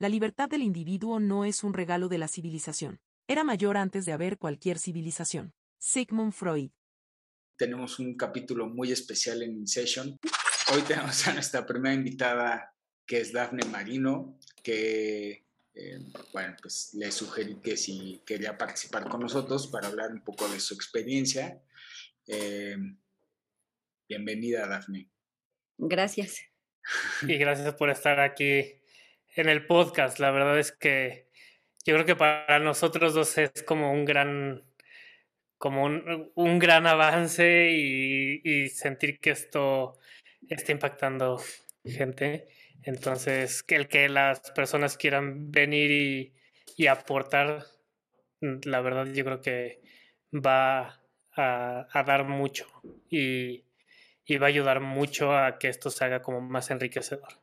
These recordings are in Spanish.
La libertad del individuo no es un regalo de la civilización. Era mayor antes de haber cualquier civilización. Sigmund Freud. Tenemos un capítulo muy especial en InSession. Hoy tenemos a nuestra primera invitada, que es Dafne Marino, que, eh, bueno, pues le sugerí que si quería participar con nosotros para hablar un poco de su experiencia. Eh, bienvenida, Dafne. Gracias. Y gracias por estar aquí en el podcast. La verdad es que yo creo que para nosotros dos es como un gran, como un, gran avance y, sentir que esto está impactando gente. Entonces, el que las personas quieran venir y, aportar, la verdad yo creo que va a, dar mucho y, y va a ayudar mucho a que esto se haga como más enriquecedor.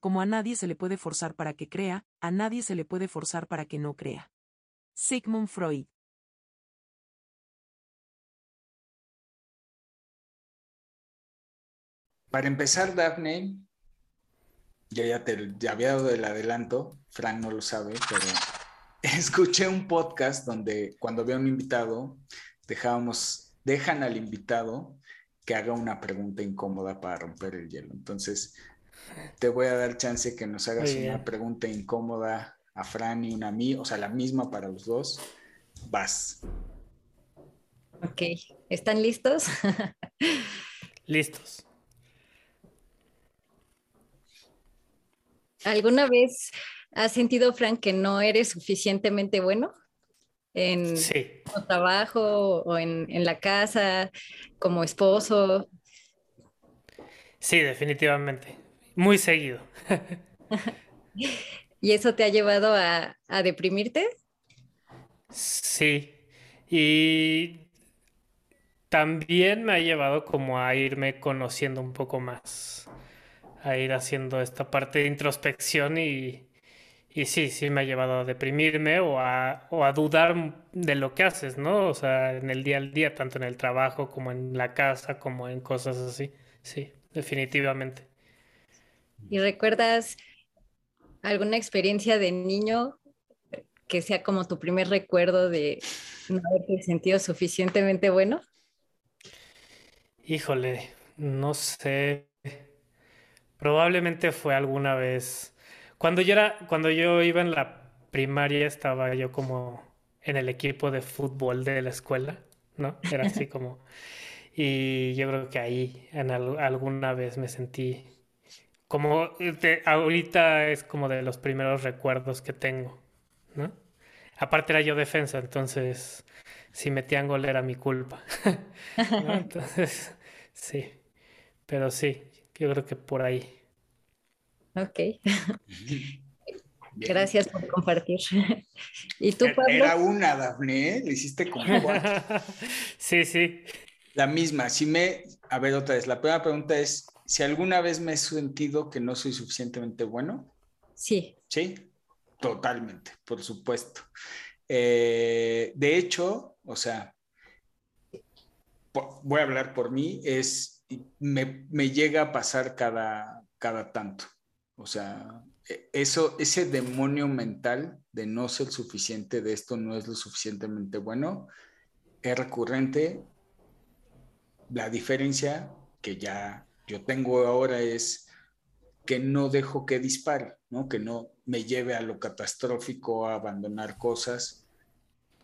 Como a nadie se le puede forzar para que crea, a nadie se le puede forzar para que no crea. Sigmund Freud. Para empezar, Daphne, yo ya te había dado el adelanto, Frank no lo sabe, pero escuché un podcast donde cuando había un invitado, dejábamos, dejan al invitado que haga una pregunta incómoda para romper el hielo. Entonces, te voy a dar chance que nos hagas una pregunta incómoda a Fran y una a mí, o sea, la misma para los dos. Vas. Ok, ¿están listos? listos. ¿Alguna vez has sentido, Fran, que no eres suficientemente bueno? En tu trabajo o en, en la casa, como esposo. Sí, definitivamente muy seguido. ¿Y eso te ha llevado a, deprimirte? Sí. Y también me ha llevado como a irme conociendo un poco más, a ir haciendo esta parte de introspección y, y sí, sí me ha llevado a deprimirme o a, o a dudar de lo que haces, ¿no? O sea, en el día al día, tanto en el trabajo como en la casa, como en cosas así. Sí, definitivamente. ¿Y recuerdas alguna experiencia de niño que sea como tu primer recuerdo de no haberte sentido suficientemente bueno? Híjole, no sé. Probablemente fue alguna vez. Cuando yo era, cuando yo iba en la primaria, estaba yo como en el equipo de fútbol de la escuela, ¿no? Era así como. Y yo creo que ahí en alguna vez me sentí como ahorita es como de los primeros recuerdos que tengo, ¿no? Aparte era yo defensa, entonces si metían gol era mi culpa. Entonces, sí. Pero sí, yo creo que por ahí. Ok. Gracias por compartir. ¿Y tú, Pablo? Era una, Dafne, ¿eh? Le hiciste como Sí, sí. La misma. Si me... A ver, otra vez. La primera pregunta es, si alguna vez me he sentido que no soy suficientemente bueno. Sí. Sí, totalmente, por supuesto. Eh, de hecho, o sea, voy a hablar por mí, es, me, me llega a pasar cada, cada tanto. O sea, e, eso, ese demonio mental de no ser suficiente, de esto no es lo suficientemente bueno, es recurrente. La diferencia que ya yo tengo ahora es que no dejo que dispare, ¿no? que no me lleve a lo catastrófico, a abandonar cosas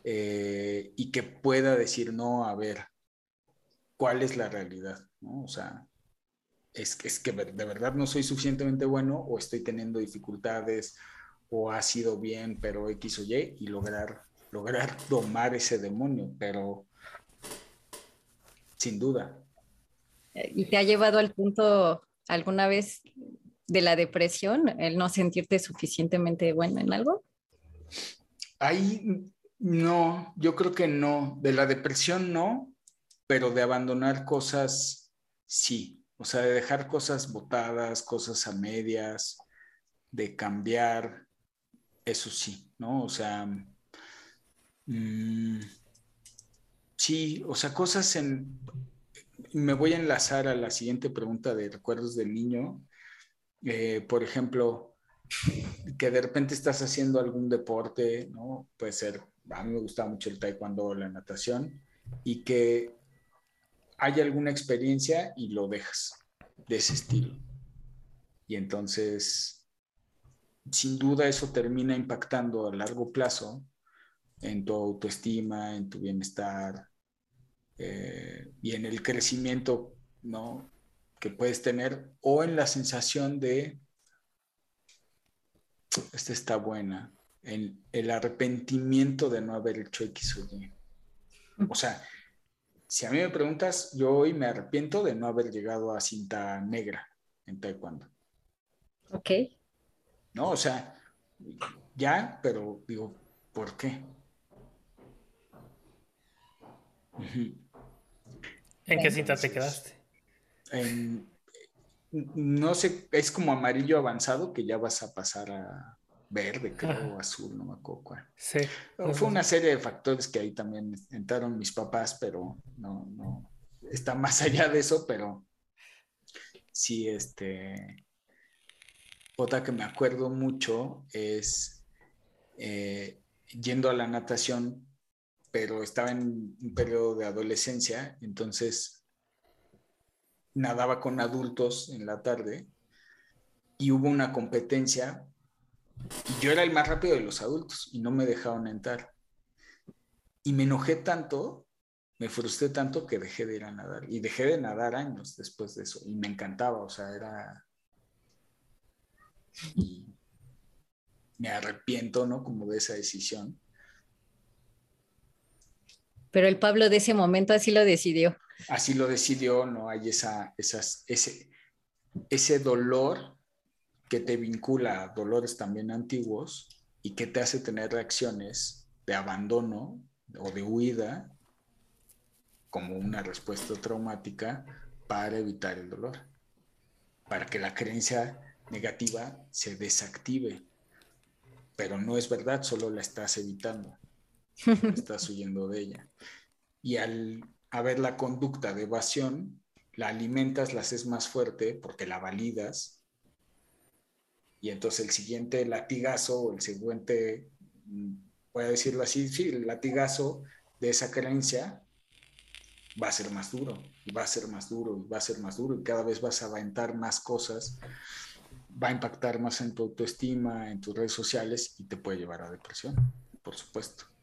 eh, y que pueda decir, no, a ver, ¿cuál es la realidad? ¿no? O sea, es, es que de verdad no soy suficientemente bueno o estoy teniendo dificultades o ha sido bien, pero X o Y, y lograr, lograr domar ese demonio, pero sin duda, ¿Y te ha llevado al punto alguna vez de la depresión, el no sentirte suficientemente bueno en algo? Ahí no, yo creo que no. De la depresión no, pero de abandonar cosas sí. O sea, de dejar cosas botadas, cosas a medias, de cambiar, eso sí, ¿no? O sea, mm, Sí, o sea, cosas en... Me voy a enlazar a la siguiente pregunta de recuerdos del niño. Eh, por ejemplo, que de repente estás haciendo algún deporte, ¿no? Puede ser, a mí me gusta mucho el taekwondo o la natación, y que hay alguna experiencia y lo dejas de ese estilo. Y entonces, sin duda eso termina impactando a largo plazo en tu autoestima, en tu bienestar eh, y en el crecimiento ¿no? que puedes tener o en la sensación de, esta está buena, en el arrepentimiento de no haber hecho X o Y. O sea, si a mí me preguntas, yo hoy me arrepiento de no haber llegado a cinta negra en taekwondo. Ok. No, o sea, ya, pero digo, ¿por qué? ¿En qué cinta te quedaste? no sé, es como amarillo avanzado que ya vas a pasar a verde, creo, o azul, no me acuerdo cuál. Sí. Fue una serie de factores que ahí también entraron mis papás, pero no, no, está más allá de eso, pero sí, este, otra que me acuerdo mucho es eh, yendo a la natación, pero estaba en un periodo de adolescencia, entonces nadaba con adultos en la tarde y hubo una competencia yo era el más rápido de los adultos y no me dejaron entrar. Y me enojé tanto, me frustré tanto que dejé de ir a nadar. Y dejé de nadar años después de eso. Y me encantaba, o sea, era... Y me arrepiento, ¿no? Como de esa decisión. Pero el Pablo de ese momento así lo decidió. Así lo decidió, no hay esa, esas, ese, ese dolor que te vincula a dolores también antiguos y que te hace tener reacciones de abandono o de huida como una respuesta traumática para evitar el dolor, para que la creencia negativa se desactive. Pero no es verdad, solo la estás evitando, estás huyendo de ella. Y al haber la conducta de evasión, la alimentas, la haces más fuerte porque la validas y entonces el siguiente latigazo el siguiente, voy a decirlo así, sí, el latigazo de esa creencia va a ser más duro, y va a ser más duro, y va a ser más duro, y cada vez vas a aventar más cosas, va a impactar más en tu autoestima, en tus redes sociales, y te puede llevar a depresión, por supuesto.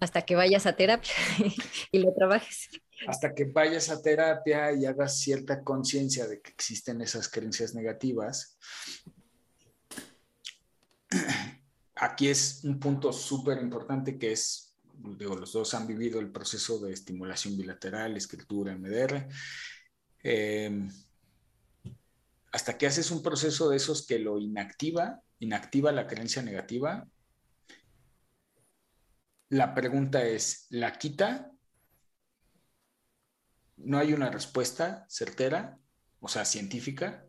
Hasta que vayas a terapia y lo trabajes hasta que vayas a terapia y hagas cierta conciencia de que existen esas creencias negativas. Aquí es un punto súper importante que es, digo, los dos han vivido el proceso de estimulación bilateral, escritura, MDR. Em, hasta que haces un proceso de esos que lo inactiva, inactiva la creencia negativa, la pregunta es, ¿la quita no hay una respuesta certera, o sea, científica.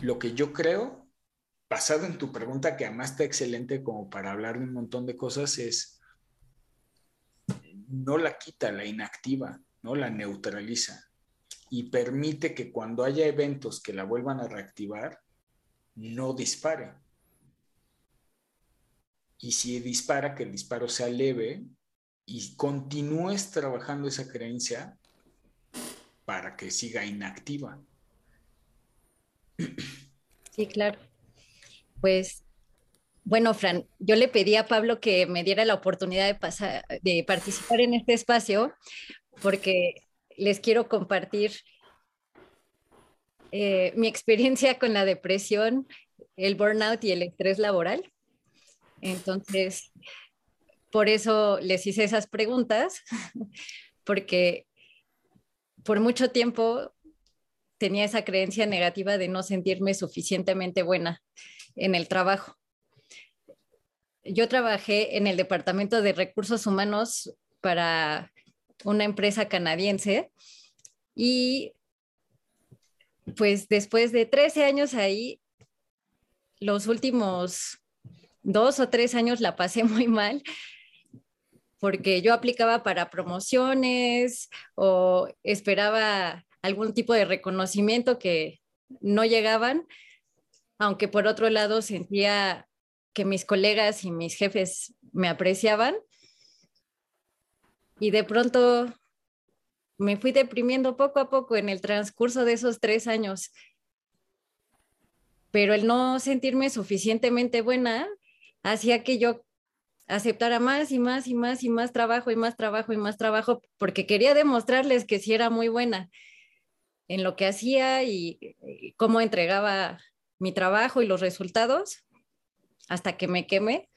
Lo que yo creo, basado en tu pregunta, que además está excelente como para hablar de un montón de cosas, es no la quita, la inactiva, no la neutraliza y permite que cuando haya eventos que la vuelvan a reactivar, no dispare. Y si dispara, que el disparo sea leve y continúes trabajando esa creencia para que siga inactiva. Sí, claro. Pues, bueno, Fran, yo le pedí a Pablo que me diera la oportunidad de, pasar, de participar en este espacio porque les quiero compartir eh, mi experiencia con la depresión, el burnout y el estrés laboral. Entonces, por eso les hice esas preguntas, porque por mucho tiempo tenía esa creencia negativa de no sentirme suficientemente buena en el trabajo. Yo trabajé en el Departamento de Recursos Humanos para una empresa canadiense y pues después de 13 años ahí, los últimos dos o tres años la pasé muy mal porque yo aplicaba para promociones o esperaba algún tipo de reconocimiento que no llegaban, aunque por otro lado sentía que mis colegas y mis jefes me apreciaban. Y de pronto me fui deprimiendo poco a poco en el transcurso de esos tres años. Pero el no sentirme suficientemente buena hacía que yo aceptara más y más y más y más trabajo y más trabajo y más trabajo porque quería demostrarles que sí era muy buena en lo que hacía y, cómo entregaba mi trabajo y los resultados hasta que me quemé.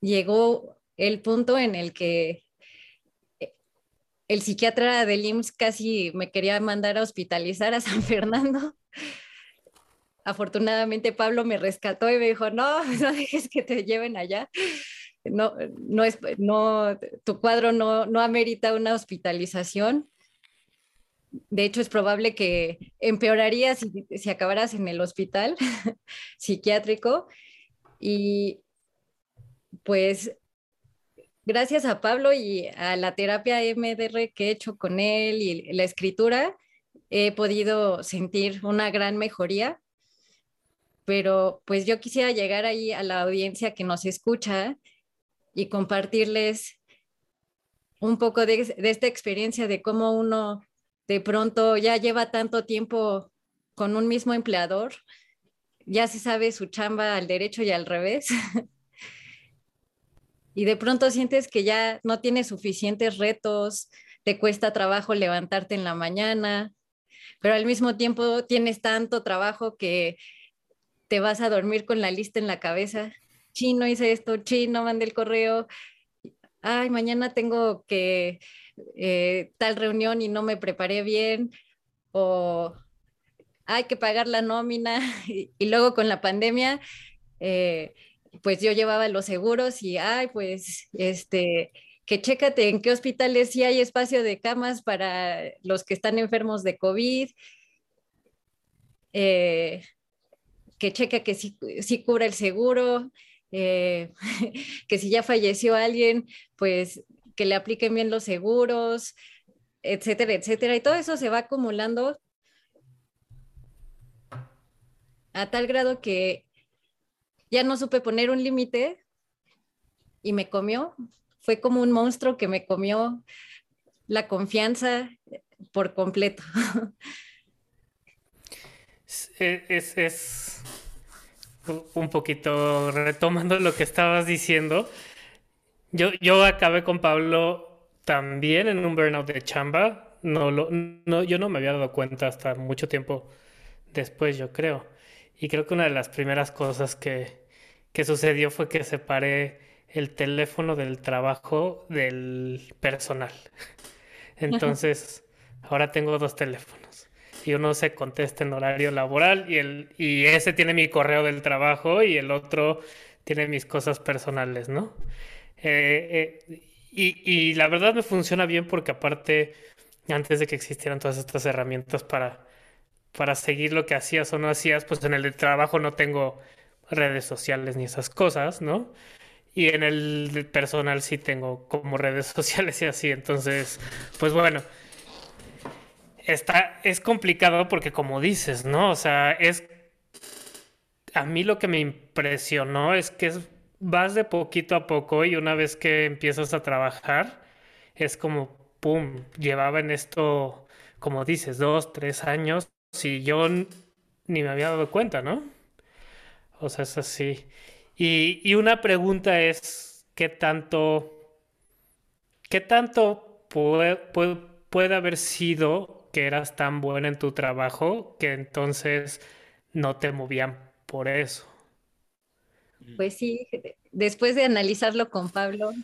Llegó el punto en el que el psiquiatra del IMSS casi me quería mandar a hospitalizar a San Fernando afortunadamente Pablo me rescató y me dijo, no, no dejes que te lleven allá. No, no es, no, tu cuadro no, no amerita una hospitalización. De hecho, es probable que empeoraría si, si acabaras en el hospital psiquiátrico. Y pues gracias a Pablo y a la terapia MDR que he hecho con él y la escritura, he podido sentir una gran mejoría pero pues yo quisiera llegar ahí a la audiencia que nos escucha y compartirles un poco de, esta experiencia de cómo uno de pronto ya lleva tanto tiempo con un mismo empleador, ya se sabe su chamba al derecho y al revés. y de pronto sientes que ya no tienes suficientes retos, te cuesta trabajo levantarte en la mañana, pero al mismo tiempo tienes tanto trabajo que te vas a dormir con la lista en la cabeza. Chino hice esto, chino mandé el correo. Ay, mañana tengo que eh, tal reunión y no me preparé bien. O hay que pagar la nómina. Y, luego con la pandemia, eh, pues yo llevaba los seguros y, ay, pues, este, que chécate en qué hospitales sí hay espacio de camas para los que están enfermos de COVID. Eh, que cheque que sí, cubra el seguro, eh, que si ya falleció alguien, pues que le apliquen bien los seguros, etcétera, etcétera. Y todo eso se va acumulando a tal grado que ya no supe poner un límite y me comió. Fue como un monstruo que me comió la confianza por completo. es, es, un poquito retomando lo que estabas diciendo. Yo, yo acabé con Pablo también en un burnout de chamba. No, lo, no, yo no me había dado cuenta hasta mucho tiempo después, yo creo. Y creo que una de las primeras cosas que, que sucedió fue que separé el teléfono del trabajo del personal. Entonces, ahora tengo dos teléfonos y uno se contesta en horario laboral y, el, y ese tiene mi correo del trabajo y el otro tiene mis cosas personales, ¿no? Eh, eh, y, y, la verdad me funciona bien porque aparte, antes de que existieran todas estas herramientas para, para seguir lo que hacías o no hacías, pues en el trabajo no tengo redes sociales ni esas cosas, ¿no? Y en el personal sí tengo como redes sociales y así, entonces, pues bueno está, es complicado porque como dices, ¿no? O sea, es... A mí lo que me impresionó es que vas de poquito a poco y una vez que empiezas a trabajar, es como, ¡pum!, llevaba en esto, como dices, dos, tres años y yo ni me había dado cuenta, ¿no? O sea, es así. Y, y una pregunta es, ¿qué tanto, qué tanto puede, puede haber sido que eras tan buena en tu trabajo que entonces no te movían por eso. Pues sí, después de analizarlo con Pablo,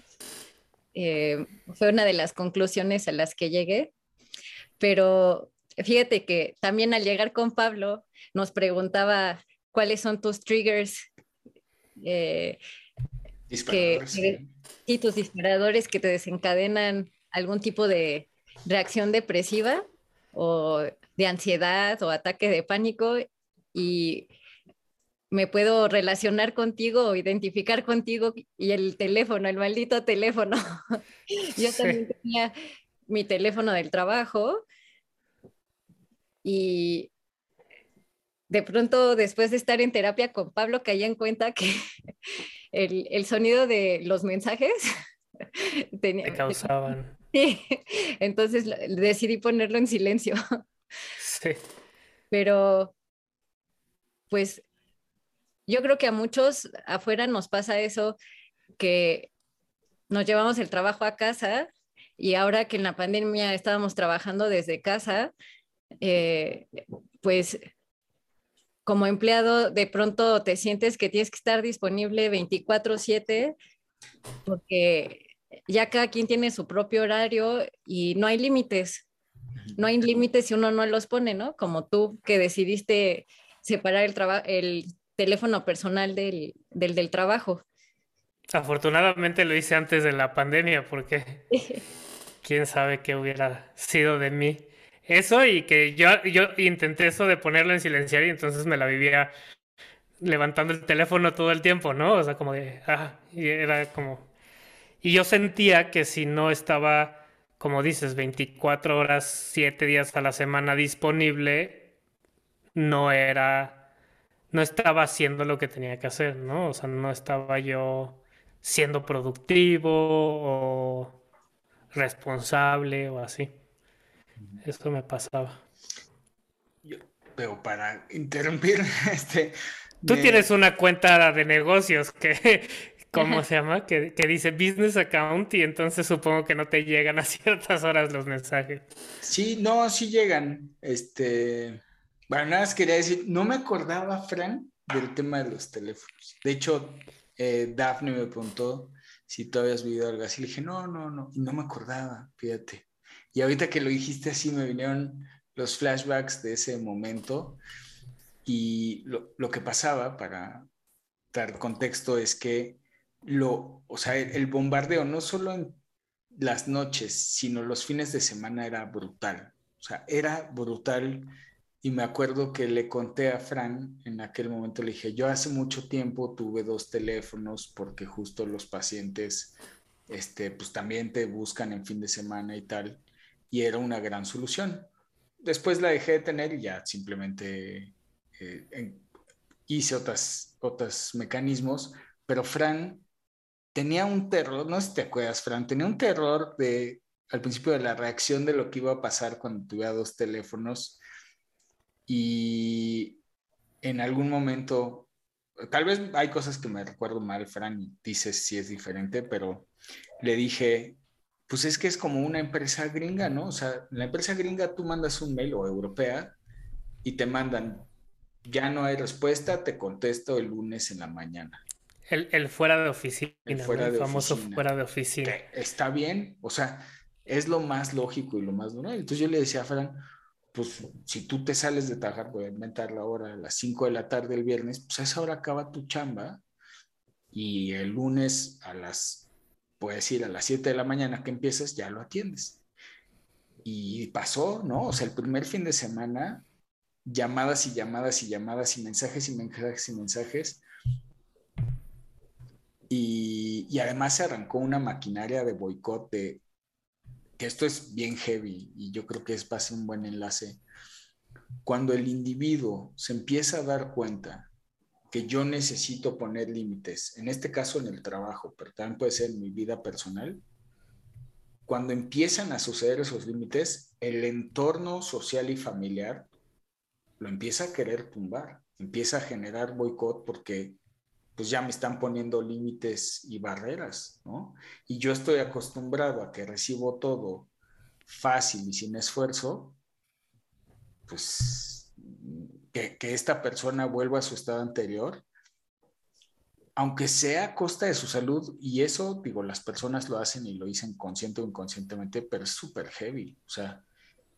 eh, fue una de las conclusiones a las que llegué, pero fíjate que también al llegar con Pablo nos preguntaba cuáles son tus triggers eh, y tus disparadores que te desencadenan algún tipo de reacción depresiva o de ansiedad o ataque de pánico y me puedo relacionar contigo o identificar contigo y el teléfono, el maldito teléfono. Yo también tenía mi teléfono del trabajo y de pronto después de estar en terapia con Pablo caí en cuenta que el, el sonido de los mensajes tenía, causaban. Entonces decidí ponerlo en silencio. Sí. Pero, pues, yo creo que a muchos afuera nos pasa eso, que nos llevamos el trabajo a casa y ahora que en la pandemia estábamos trabajando desde casa, eh, pues como empleado de pronto te sientes que tienes que estar disponible 24/7 porque ya cada quien tiene su propio horario y no hay límites. No hay límites si uno no los pone, ¿no? Como tú que decidiste separar el, el teléfono personal del, del, del trabajo. Afortunadamente lo hice antes de la pandemia porque quién sabe qué hubiera sido de mí. Eso y que yo, yo intenté eso de ponerlo en silenciar y entonces me la vivía levantando el teléfono todo el tiempo, ¿no? O sea, como de, ah, y era como... Y yo sentía que si no estaba, como dices, 24 horas, 7 días a la semana disponible, no era, no estaba haciendo lo que tenía que hacer, ¿no? O sea, no estaba yo siendo productivo o responsable o así. Eso me pasaba. pero para interrumpir, este... Tú tienes una cuenta de negocios que, ¿cómo se llama? Que, que, dice business account y entonces supongo que no te llegan a ciertas horas los mensajes. Sí, no, sí llegan. Este, bueno, nada más quería decir, no me acordaba, Fran, del tema de los teléfonos. De hecho, eh, Daphne me preguntó si tú habías vivido algo así. Le dije, no, no, no, y no me acordaba, fíjate. Y ahorita que lo dijiste así, me vinieron los flashbacks de ese momento. Y lo, lo que pasaba, para dar contexto, es que lo, o sea, el, bombardeo no solo en las noches, sino los fines de semana era brutal. O sea, era brutal. Y me acuerdo que le conté a Fran en aquel momento, le dije, yo hace mucho tiempo tuve dos teléfonos porque justo los pacientes, este, pues también te buscan en fin de semana y tal y era una gran solución. Después la dejé de tener y ya simplemente eh, hice otras, otros mecanismos, pero Fran tenía un terror, no sé si te acuerdas, Fran, tenía un terror de, al principio de la reacción de lo que iba a pasar cuando tuviera dos teléfonos y en algún momento, tal vez hay cosas que me recuerdo mal, Fran, y dices si es diferente, pero le dije, pues es que es como una empresa gringa, ¿no? O sea, la empresa gringa tú mandas un mail o europea y te mandan, ya no hay respuesta, te contesto el lunes en la mañana. El, fuera de oficina, el, famoso fuera de oficina. está bien, o sea, es lo más lógico y lo más normal. Entonces yo le decía a Fran, pues si tú te sales de trabajar, voy a inventar la hora a las 5 de la tarde el viernes, pues a esa hora acaba tu chamba y el lunes a las puedes ir a las 7 de la mañana que empieces, ya lo atiendes. Y pasó, ¿no? O sea, el primer fin de semana, llamadas y llamadas y llamadas y mensajes y mensajes y mensajes. Y, además se arrancó una maquinaria de boicot de que esto es bien heavy y yo creo que es para un buen enlace. Cuando el individuo se empieza a dar cuenta que yo necesito poner límites, en este caso en el trabajo, pero también puede ser en mi vida personal, cuando empiezan a suceder esos límites, el entorno social y familiar lo empieza a querer tumbar, empieza a generar boicot porque pues ya me están poniendo límites y barreras, ¿no? Y yo estoy acostumbrado a que recibo todo fácil y sin esfuerzo, pues que, esta persona vuelva a su estado anterior, aunque sea a costa de su salud, y eso, digo, las personas lo hacen y lo dicen consciente o inconscientemente, pero es súper heavy. O sea,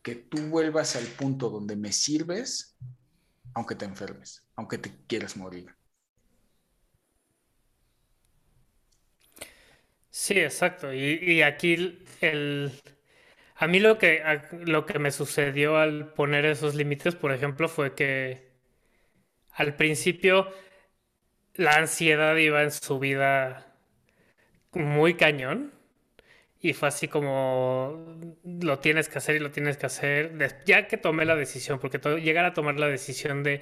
que tú vuelvas al punto donde me sirves, aunque te enfermes, aunque te quieras morir. Sí, exacto. Y, aquí el, a mí lo que, lo que me sucedió al poner esos límites, por ejemplo, fue que al principio la ansiedad iba en su vida muy cañón. Y fue así como lo tienes que hacer y lo tienes que hacer. Ya que tomé la decisión, porque llegar a tomar la decisión de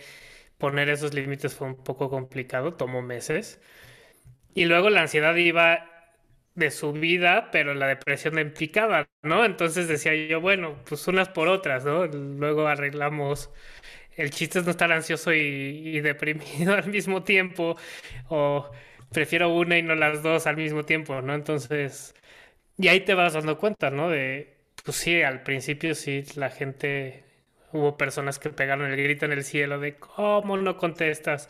poner esos límites fue un poco complicado, tomó meses. Y luego la ansiedad iba de su vida, pero la depresión de implicada, ¿no? Entonces decía yo, bueno, pues unas por otras, ¿no? Luego arreglamos. El chiste es no estar ansioso y, y deprimido al mismo tiempo, o prefiero una y no las dos al mismo tiempo, ¿no? Entonces, y ahí te vas dando cuenta, ¿no? De, pues sí, al principio sí, la gente, hubo personas que pegaron el grito en el cielo de, ¿cómo no contestas?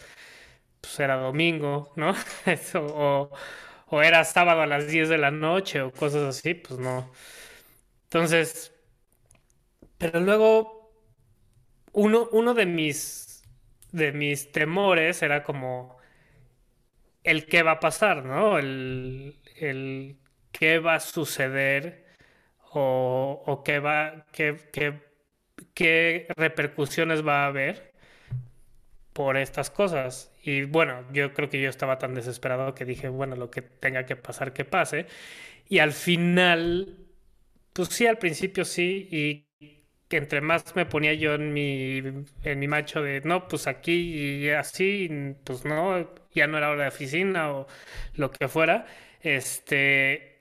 Pues era domingo, ¿no? Eso, o o era sábado a las 10 de la noche o cosas así, pues no. Entonces, pero luego uno, uno de mis de mis temores era como el qué va a pasar, ¿no? El, el qué va a suceder o, o qué va, qué, qué, qué repercusiones va a haber por estas cosas. Y bueno, yo creo que yo estaba tan desesperado que dije, bueno, lo que tenga que pasar, que pase. Y al final, pues sí, al principio sí, y que entre más me ponía yo en mi, en mi macho de, no, pues aquí y así, pues no, ya no era hora de oficina o lo que fuera, este,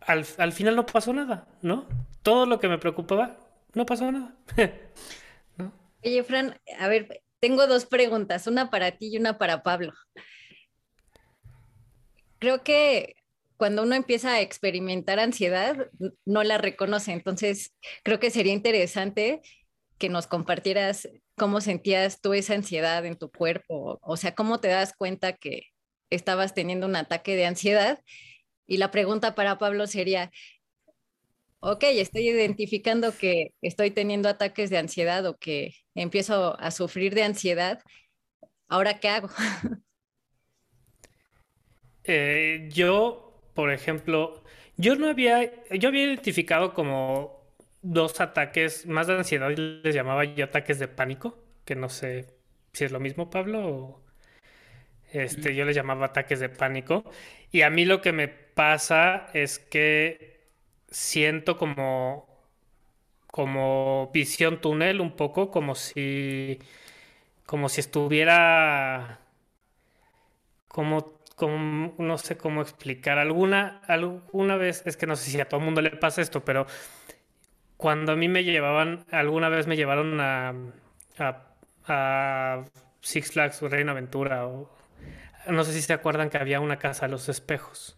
al, al final no pasó nada, ¿no? Todo lo que me preocupaba, no pasó nada. Oye, Fran, a ver, tengo dos preguntas, una para ti y una para Pablo. Creo que cuando uno empieza a experimentar ansiedad, no la reconoce. Entonces, creo que sería interesante que nos compartieras cómo sentías tú esa ansiedad en tu cuerpo, o sea, cómo te das cuenta que estabas teniendo un ataque de ansiedad. Y la pregunta para Pablo sería, ok, estoy identificando que estoy teniendo ataques de ansiedad o que empiezo a sufrir de ansiedad, ¿ahora qué hago? Eh, yo, por ejemplo, yo no había, yo había identificado como dos ataques más de ansiedad, les llamaba yo ataques de pánico, que no sé si es lo mismo, Pablo, o este, yo les llamaba ataques de pánico. Y a mí lo que me pasa es que siento como, como visión túnel un poco, como si, como si estuviera, como, como, no sé cómo explicar, alguna, alguna vez, es que no sé si a todo el mundo le pasa esto, pero cuando a mí me llevaban, alguna vez me llevaron a, Six Flags o Reina Aventura, o no sé si se acuerdan que había una casa a los espejos,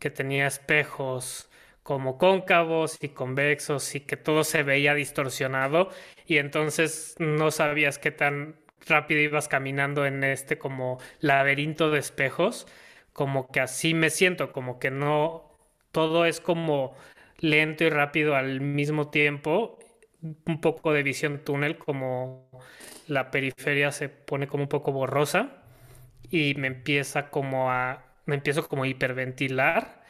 que tenía espejos como cóncavos y convexos y que todo se veía distorsionado y entonces no sabías qué tan rápido ibas caminando en este como laberinto de espejos, como que así me siento, como que no, todo es como lento y rápido al mismo tiempo, un poco de visión túnel, como la periferia se pone como un poco borrosa y me empieza como a, me empiezo como a hiperventilar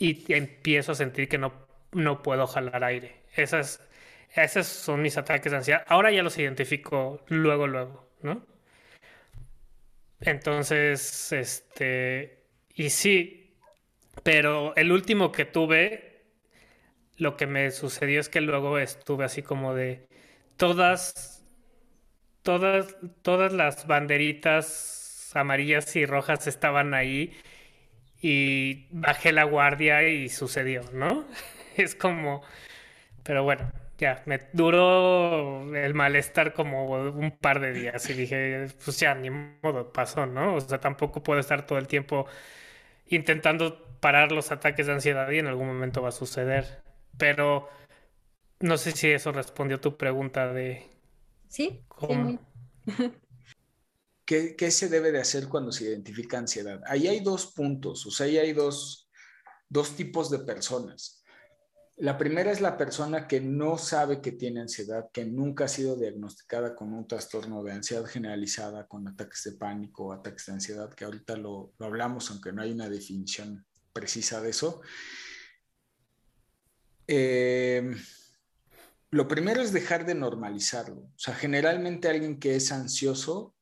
y empiezo a sentir que no, no puedo jalar aire. Esas, esos son mis ataques de ansiedad. Ahora ya los identifico luego, luego, ¿no? Entonces, este, y sí, pero el último que tuve, lo que me sucedió es que luego estuve así como de todas, todas, todas las banderitas amarillas y rojas estaban ahí y bajé la guardia y sucedió, ¿no? Es como, pero bueno, ya, me duró el malestar como un par de días y dije, pues ya, ni modo, pasó, ¿no? O sea, tampoco puedo estar todo el tiempo intentando parar los ataques de ansiedad y en algún momento va a suceder. Pero no sé si eso respondió a tu pregunta de... Sí, sí ¿Qué, se debe de hacer cuando se identifica ansiedad? Ahí hay dos puntos, o sea, ahí hay dos, dos tipos de personas. La primera es la persona que no sabe que tiene ansiedad, que nunca ha sido diagnosticada con un trastorno de ansiedad generalizada, con ataques de pánico ataques de ansiedad, que ahorita lo, lo hablamos, aunque no hay una definición precisa de eso. Eh, lo primero es dejar de normalizarlo. O sea, generalmente alguien que es ansioso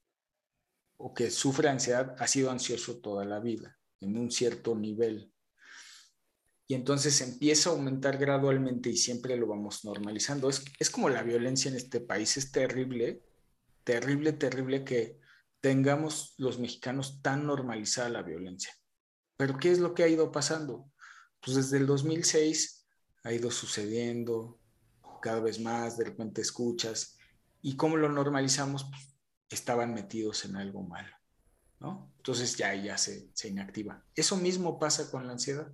o que sufre ansiedad ha sido ansioso toda la vida, en un cierto nivel. Y entonces empieza a aumentar gradualmente y siempre lo vamos normalizando. Es, es como la violencia en este país, es terrible, terrible, terrible que tengamos los mexicanos tan normalizada la violencia. Pero ¿qué es lo que ha ido pasando? Pues desde el 2006 ha ido sucediendo cada vez más, de repente escuchas, y cómo lo normalizamos, pues, estaban metidos en algo malo, ¿no? Entonces ya, ya se, se inactiva. Eso mismo pasa con la ansiedad.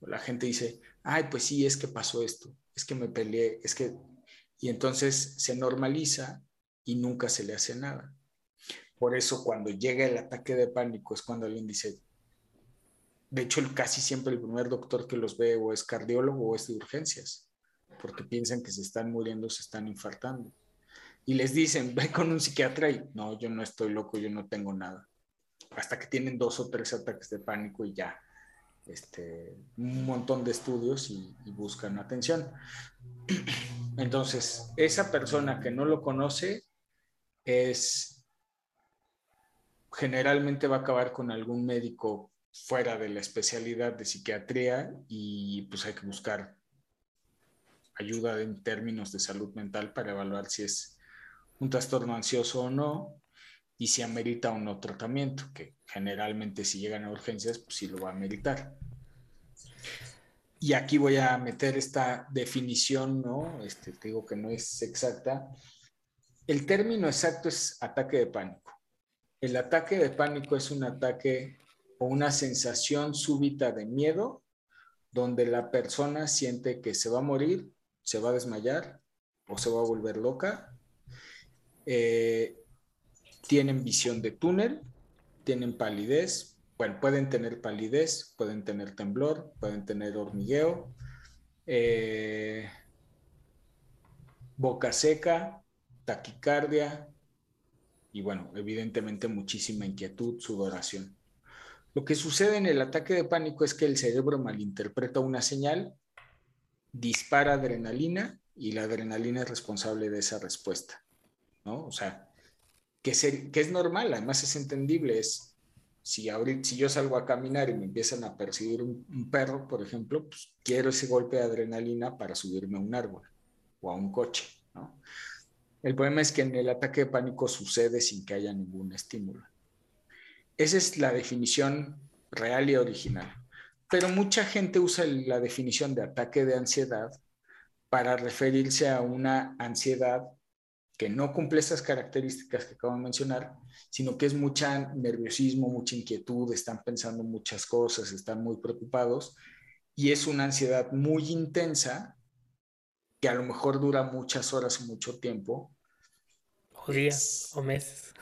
La gente dice, ay, pues sí, es que pasó esto, es que me peleé, es que... Y entonces se normaliza y nunca se le hace nada. Por eso cuando llega el ataque de pánico es cuando alguien dice, de hecho casi siempre el primer doctor que los ve o es cardiólogo o es de urgencias, porque piensan que se están muriendo, se están infartando y les dicen, ve con un psiquiatra y no, yo no estoy loco, yo no tengo nada. Hasta que tienen dos o tres ataques de pánico y ya, este, un montón de estudios y, y buscan atención. Entonces, esa persona que no lo conoce es generalmente va a acabar con algún médico fuera de la especialidad de psiquiatría y pues hay que buscar ayuda en términos de salud mental para evaluar si es un trastorno ansioso o no, y si amerita o no tratamiento, que generalmente si llegan a urgencias, pues sí lo va a ameritar. Y aquí voy a meter esta definición, ¿no? Este, te digo que no es exacta. El término exacto es ataque de pánico. El ataque de pánico es un ataque o una sensación súbita de miedo donde la persona siente que se va a morir, se va a desmayar o se va a volver loca eh, tienen visión de túnel, tienen palidez, bueno, pueden tener palidez, pueden tener temblor, pueden tener hormigueo, eh, boca seca, taquicardia y bueno, evidentemente muchísima inquietud, sudoración. Lo que sucede en el ataque de pánico es que el cerebro malinterpreta una señal, dispara adrenalina y la adrenalina es responsable de esa respuesta. O sea, que, que es normal, además es entendible, es si, ahorita, si yo salgo a caminar y me empiezan a perseguir un, perro, por ejemplo, pues quiero ese golpe de adrenalina para subirme a un árbol o a un coche, El problema es que en el ataque de pánico sucede sin que haya ningún estímulo. Esa es la definición real y original. Pero mucha gente usa la definición de ataque de ansiedad para referirse a una ansiedad que no cumple esas características que acabo de mencionar, sino que es mucha nerviosismo, mucha inquietud, están pensando muchas cosas, están muy preocupados y es una ansiedad muy intensa que a lo mejor dura muchas horas o mucho tiempo. O días o meses.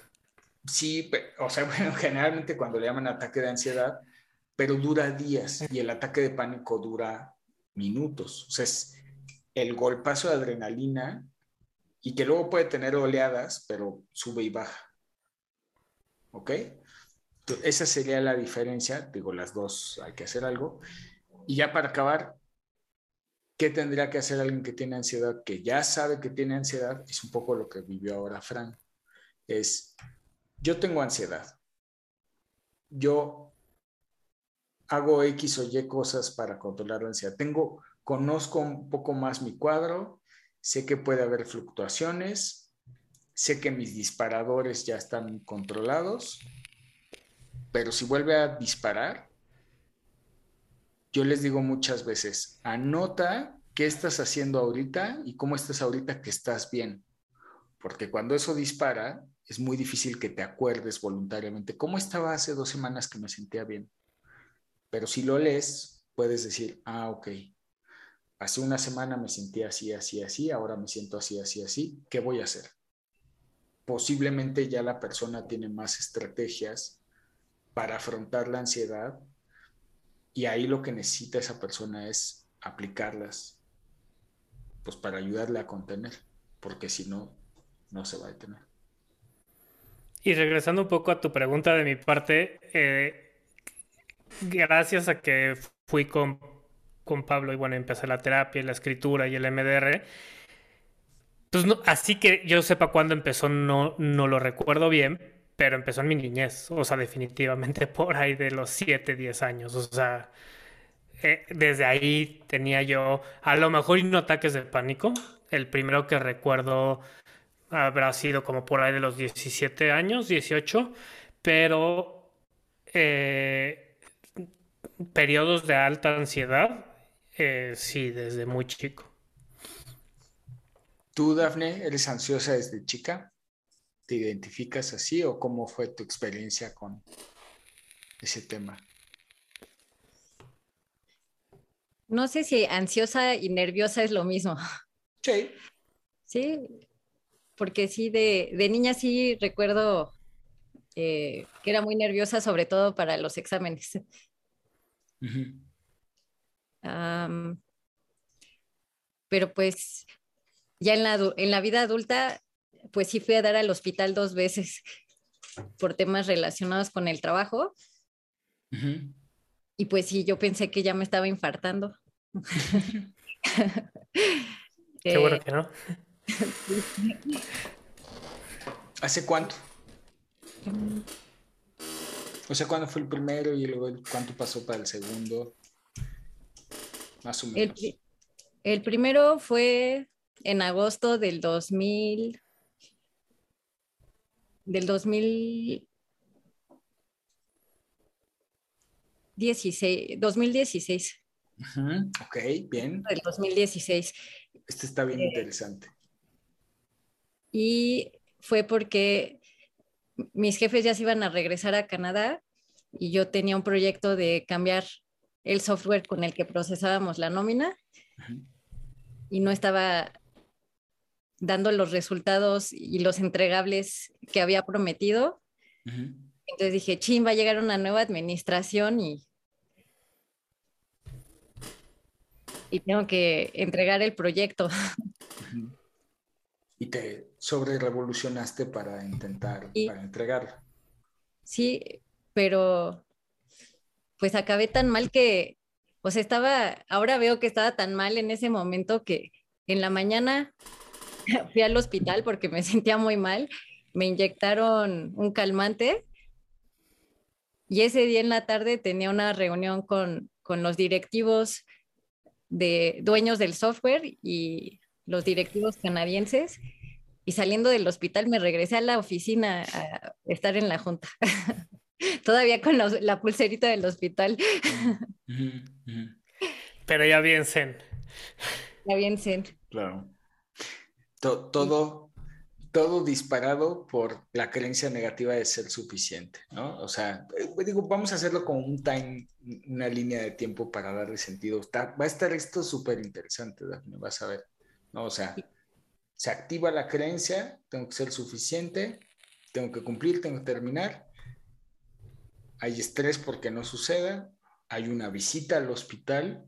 Sí, o sea, bueno, generalmente cuando le llaman ataque de ansiedad, pero dura días y el ataque de pánico dura minutos. O sea, es el golpazo de adrenalina y que luego puede tener oleadas, pero sube y baja. ¿Ok? esa sería la diferencia. Digo, las dos hay que hacer algo. Y ya para acabar, ¿qué tendría que hacer alguien que tiene ansiedad, que ya sabe que tiene ansiedad? Es un poco lo que vivió ahora Fran. Es, yo tengo ansiedad. Yo hago X o Y cosas para controlar la ansiedad. Tengo, conozco un poco más mi cuadro, sé que puede haber fluctuaciones, sé que mis disparadores ya están controlados, pero si vuelve a disparar, yo les digo muchas veces, anota qué estás haciendo ahorita y cómo estás ahorita que estás bien, porque cuando eso dispara, es muy difícil que te acuerdes voluntariamente, ¿cómo estaba hace dos semanas que me sentía bien? Pero si lo lees, puedes decir, ah, ok, hace una semana me sentía así, así, así, ahora me siento así, así, así, ¿qué voy a hacer? Posiblemente ya la persona tiene más estrategias para afrontar la ansiedad y ahí lo que necesita esa persona es aplicarlas, pues para ayudarle a contener, porque si no, no se va a detener. Y regresando un poco a tu pregunta de mi parte, eh, gracias a que fui con con Pablo y bueno, empecé la terapia, la escritura y el MDR. Pues no, así que yo sepa cuándo empezó, no, no lo recuerdo bien, pero empezó en mi niñez, o sea, definitivamente por ahí de los 7, 10 años, o sea, eh, desde ahí tenía yo a lo mejor no ataques de pánico, el primero que recuerdo habrá sido como por ahí de los 17 años, 18, pero eh, periodos de alta ansiedad, eh, sí, desde muy chico. ¿Tú, Dafne, eres ansiosa desde chica? ¿Te identificas así o cómo fue tu experiencia con ese tema? No sé si ansiosa y nerviosa es lo mismo. Sí. Sí, porque sí, de, niña sí recuerdo eh, que era muy nerviosa, sobre todo para los exámenes. Pero pues ya en la, en la vida adulta pues sí fui a dar al hospital dos veces por temas relacionados con el trabajo. Y pues sí, yo pensé que ya me estaba infartando. Qué bueno que no. ¿Hace cuánto? O sea, ¿cuándo fue el primero y luego cuánto pasó para el segundo? Más o menos. El, el primero fue en agosto del 2000 del 2016. 2016. Ok, bien. Del 2016. Este está bien eh, interesante. Y fue porque mis jefes ya se iban a regresar a Canadá y yo tenía un proyecto de cambiar el software con el que procesábamos la nómina y no estaba dando los resultados y los entregables que había prometido. Entonces dije, chin, va a llegar una nueva administración y, y tengo que entregar el proyecto. Y te sobre revolucionaste para intentar, para entregarlo. Sí, pero pues acabé tan mal que, o sea, estaba, ahora veo que estaba tan mal en ese momento que en la mañana fui al hospital porque me sentía muy mal, me inyectaron un calmante y ese día en la tarde tenía una reunión con, los directivos de dueños del software y los directivos canadienses y saliendo del hospital me regresé a la oficina a estar en la junta. Todavía con la, pulserita del hospital. Pero ya bien zen. Ya bien zen. Claro todo, todo disparado por la creencia negativa de ser suficiente, ¿no? O sea, eh, digo, vamos a hacerlo como un time, una línea de tiempo para darle sentido. va a estar esto súper interesante, Daphne, vas a ver, ¿no? O sea, se activa la creencia, tengo que ser suficiente, tengo que cumplir, tengo que terminar. Hay estrés porque no suceda, hay una visita al hospital,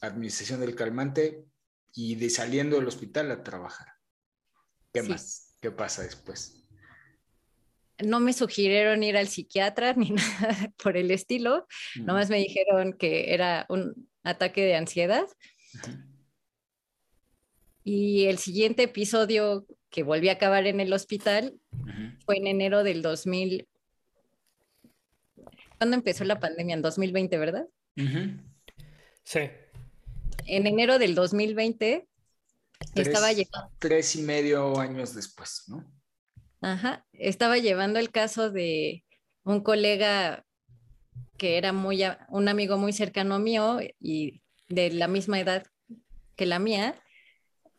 administración del calmante, y de saliendo del hospital a trabajar. ¿Qué más? ¿Qué pasa después? No me sugirieron ir al psiquiatra ni nada por el estilo, nomás me dijeron que era un ataque de ansiedad. Y el siguiente episodio que volví a acabar en el hospital fue en enero del 2000. ¿Cuándo empezó la pandemia? En 2020, ¿verdad? Sí en enero del 2020 estaba llevando... Tres y medio años después, ¿no? Ajá, estaba llevando el caso de un colega que era muy, un amigo muy cercano mío y de la misma edad que la mía,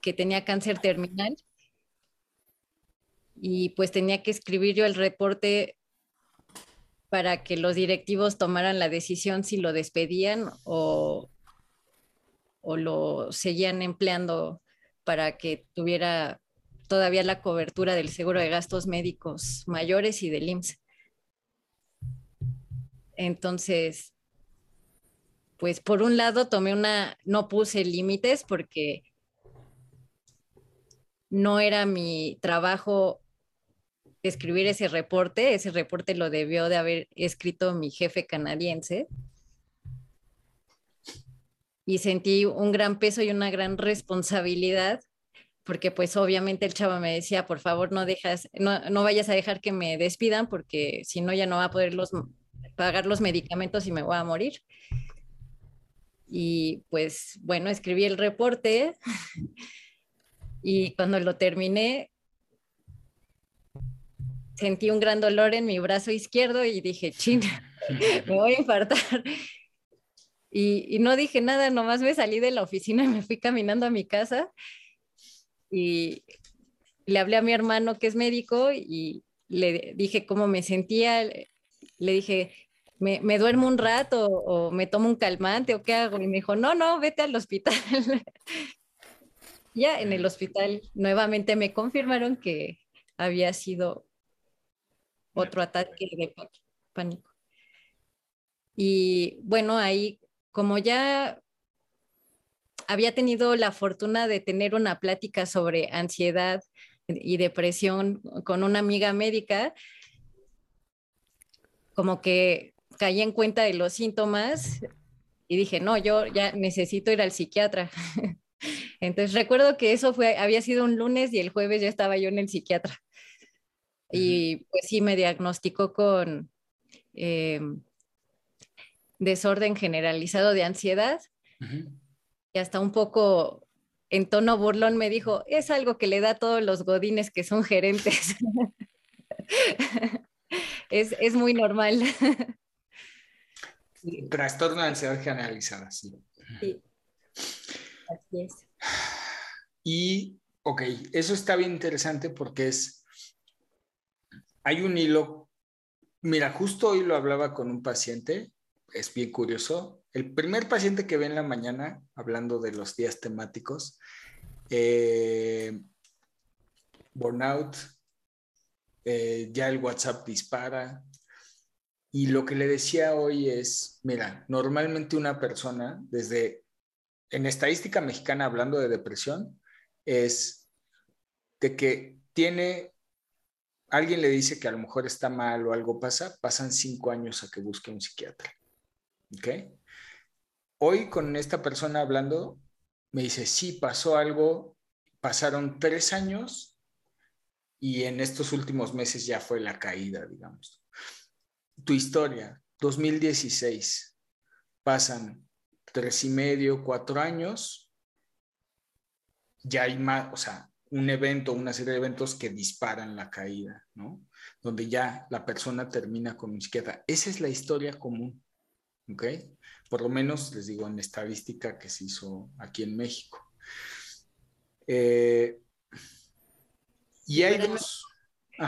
que tenía cáncer terminal. Y pues tenía que escribir yo el reporte para que los directivos tomaran la decisión si lo despedían o, o lo seguían empleando para que tuviera todavía la cobertura del seguro de gastos médicos mayores y del IMSS. Entonces, pues por un lado tomé una, no puse límites porque no era mi trabajo escribir ese reporte, ese reporte lo debió de haber escrito mi jefe canadiense y sentí un gran peso y una gran responsabilidad porque pues obviamente el chavo me decía, por favor no dejas, no, no vayas a dejar que me despidan porque si no ya no va a poder pagar los medicamentos y me voy a morir. Y pues bueno, escribí el reporte y cuando lo terminé sentí un gran dolor en mi brazo izquierdo y dije, chin, me voy a infartar. Y, y, no dije nada, nomás me salí de la oficina y me fui caminando a mi casa y le hablé a mi hermano que es médico y le dije cómo me sentía, le dije, me, me duermo un rato o me tomo un calmante o qué hago. Y me dijo, no, no, vete al hospital. ya en el hospital nuevamente me confirmaron que había sido otro ataque de pánico. Y bueno, ahí como ya había tenido la fortuna de tener una plática sobre ansiedad y depresión con una amiga médica, como que caí en cuenta de los síntomas y dije, no, yo ya necesito ir al psiquiatra. Entonces recuerdo que eso fue, había sido un lunes y el jueves ya estaba yo en el psiquiatra. Y pues sí, me diagnosticó con eh, desorden generalizado de ansiedad y hasta un poco en tono burlón me dijo, es algo que le da a todos los godines que son gerentes. es, es, muy normal. Trastorno de ansiedad generalizada, sí. Sí. Así es. Y, ok, eso está bien interesante porque es, hay un hilo, mira, justo hoy lo hablaba con un paciente, es bien curioso, el primer paciente que ve en la mañana, hablando de los días temáticos, eh, burnout, eh, ya el WhatsApp dispara. Y lo que le decía hoy es, mira, normalmente una persona, desde en estadística mexicana hablando de depresión, es de que tiene, alguien le dice que a lo mejor está mal o algo pasa, pasan cinco años a que busque un psiquiatra. ¿Ok? Hoy con esta persona hablando, me dice, sí, pasó algo, pasaron tres años y en estos últimos meses ya fue la caída, digamos. Tu historia, 2016, pasan tres y medio, cuatro años, ya hay más, o sea, un evento, una serie de eventos que disparan la caída, ¿no? Donde ya la persona termina con un izquierda. Esa es la historia común, ¿ok? por lo menos les digo en estadística que se hizo aquí en México. Eh, y hay dos...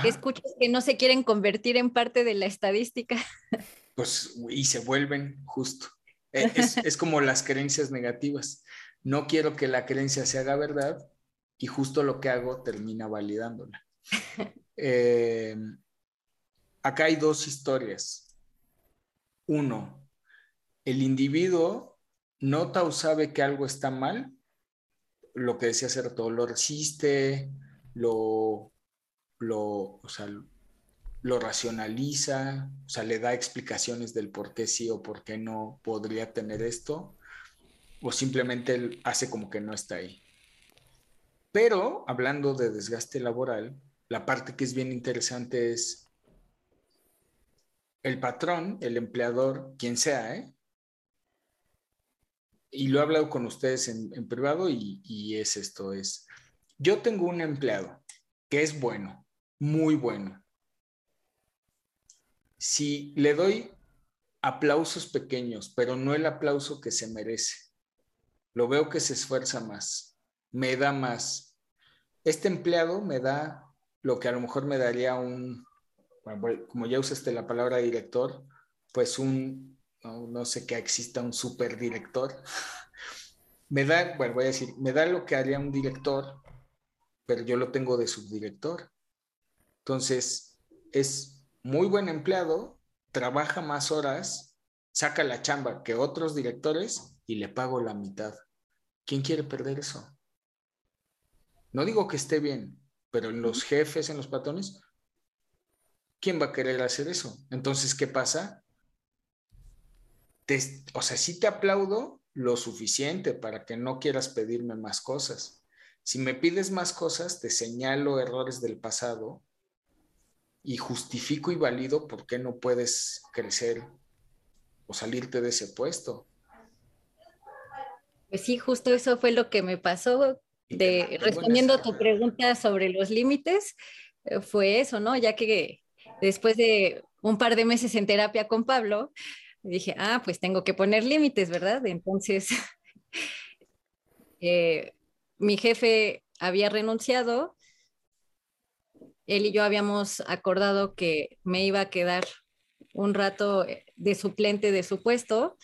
Escuchas que no se quieren convertir en parte de la estadística. Pues, y se vuelven justo. E, es, es, como las creencias negativas. No quiero que la creencia se haga verdad y justo lo que hago termina validándola. Eh, acá hay dos historias. Uno, el individuo nota o sabe que algo está mal, lo que decía hacer todo, lo resiste, lo, lo, lo racionaliza, o sea, le da explicaciones del por qué sí o por qué no podría tener esto, o simplemente hace como que no está ahí. Pero hablando de desgaste laboral, la parte que es bien interesante es el patrón, el empleador, quien sea, ¿eh? y lo he hablado con ustedes en, privado y, es esto, es, yo tengo un empleado que es bueno, muy bueno. Si le doy aplausos pequeños, pero no el aplauso que se merece, lo veo que se esfuerza más, me da más. Este empleado me da lo que a lo mejor me daría un, como ya usaste la palabra director, pues un no, sé que exista un superdirector. me da, bueno, voy a decir, me da lo que haría un director, pero yo lo tengo de subdirector. Entonces, es muy buen empleado, trabaja más horas, saca la chamba que otros directores y le pago la mitad. ¿Quién quiere perder eso? No digo que esté bien, pero en los jefes, en los patrones, ¿quién va a querer hacer eso? Entonces, ¿qué pasa? o sea, sí te aplaudo lo suficiente para que no quieras pedirme más cosas. Si me pides más cosas, te señalo errores del pasado y justifico y valido por qué no puedes crecer o salirte de ese puesto. Pues sí, justo eso fue lo que me pasó de respondiendo a tu pregunta sobre los límites, eh, fue eso, ¿no? Ya que después de un par de meses en terapia con Pablo, dije, ah, pues tengo que poner límites, ¿verdad? Entonces, eh, mi jefe había renunciado, él y yo habíamos acordado que me iba a quedar un rato de suplente de su puesto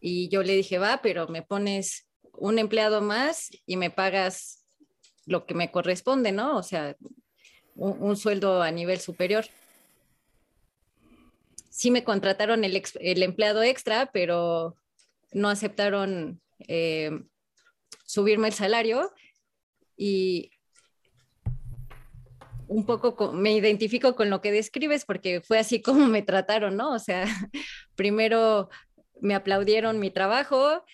y yo le dije, va, pero me pones un empleado más y me pagas lo que me corresponde, ¿no? O sea, un, sueldo a nivel superior. Sí me contrataron el, empleado extra, pero no aceptaron eh, subirme el salario y un poco me identifico con lo que describes porque fue así como me trataron, ¿no? O sea, primero me aplaudieron mi trabajo,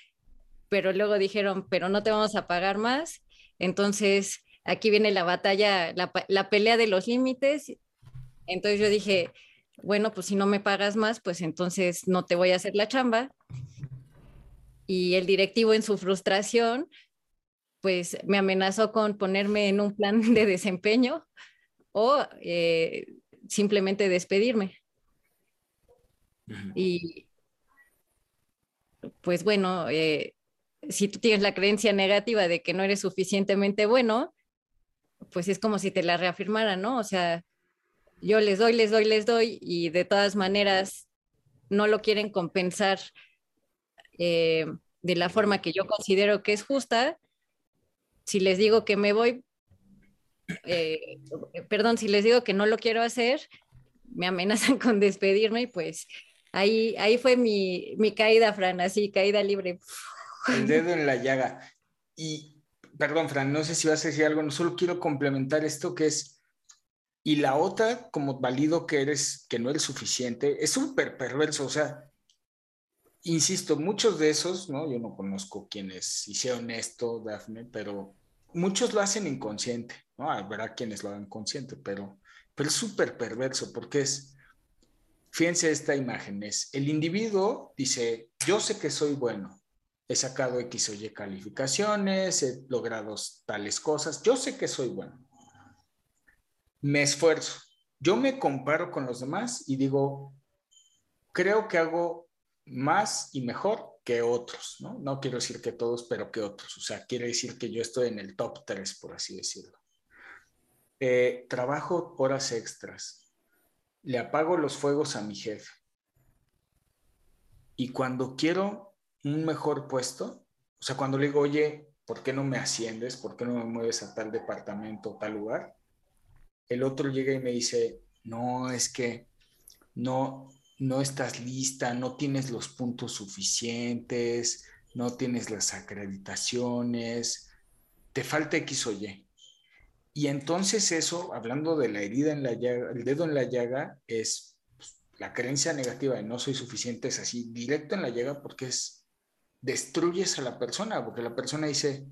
pero luego dijeron, pero no te vamos a pagar más. Entonces, aquí viene la batalla, la, pelea de los límites. Entonces yo dije, bueno, pues si no me pagas más, pues entonces no te voy a hacer la chamba. Y el directivo en su frustración, pues me amenazó con ponerme en un plan de desempeño o eh, simplemente despedirme. Y pues bueno, eh, si tú tienes la creencia negativa de que no eres suficientemente bueno, pues es como si te la reafirmara, ¿no? O sea, yo les doy, les doy, les doy y de todas maneras no lo quieren compensar eh, de la forma que yo considero que es justa. Si les digo que me voy, eh, perdón, si les digo que no lo quiero hacer, me amenazan con despedirme y pues ahí, ahí fue mi, mi caída, Fran, así, caída libre. El dedo en la llaga. Y, perdón, Fran, no sé si vas a decir algo, no solo quiero complementar esto que es, y la otra, como valido que eres, que no eres suficiente, es súper perverso, o sea, insisto, muchos de esos, ¿no? Yo no conozco quienes hicieron esto, Dafne, pero muchos lo hacen inconsciente, ¿no? Habrá quienes lo hagan consciente, pero, pero es súper perverso porque es, fíjense esta imagen, es el individuo dice, yo sé que soy bueno, he sacado X o Y calificaciones, he logrado tales cosas, yo sé que soy bueno. Me esfuerzo, yo me comparo con los demás y digo, creo que hago más y mejor que otros, ¿no? Quiero decir que todos, pero que otros. O sea, quiere decir que yo estoy en el top 3, por así decirlo. Eh, trabajo horas extras. Le apago los fuegos a mi jefe. Y cuando quiero un mejor puesto, o sea, cuando le digo, oye, ¿por qué no me asciendes? ¿Por qué no me mueves a tal departamento, tal lugar? El otro llega y me dice, no, es que no, no estás lista, no tienes los puntos suficientes, no tienes las acreditaciones, te falta X o Y. Y entonces eso, hablando de la herida en la llaga, el dedo en la llaga, es pues, la creencia negativa de no soy suficiente, es así, directo en la llaga porque es destruyes a la persona, porque la persona dice,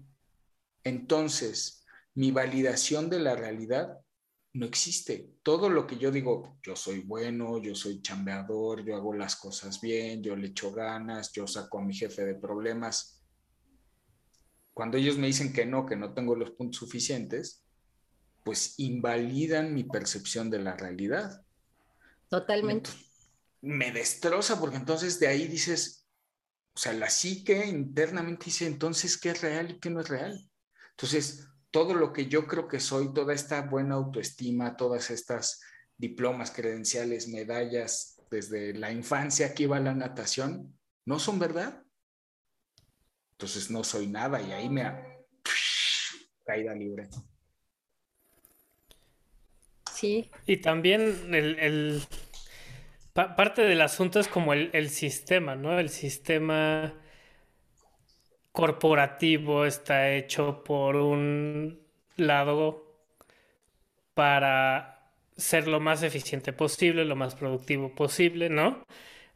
entonces, mi validación de la realidad no existe. Todo lo que yo digo, yo soy bueno, yo soy chambeador, yo hago las cosas bien, yo le echo ganas, yo saco a mi jefe de problemas. Cuando ellos me dicen que no, que no tengo los puntos suficientes, pues invalidan mi percepción de la realidad. Totalmente. me destroza porque entonces de ahí dices, o sea, la psique internamente dice entonces qué es real y qué no es real. Entonces, todo lo que yo creo que soy, toda esta buena autoestima, todas estas diplomas, credenciales, medallas desde la infancia que iba a la natación, no son verdad. Entonces no soy nada y ahí me ha caída libre. Sí. Y también el, parte del asunto es como el, sistema, ¿no? El sistema corporativo está hecho por un lado para ser lo más eficiente posible, lo más productivo posible, ¿no?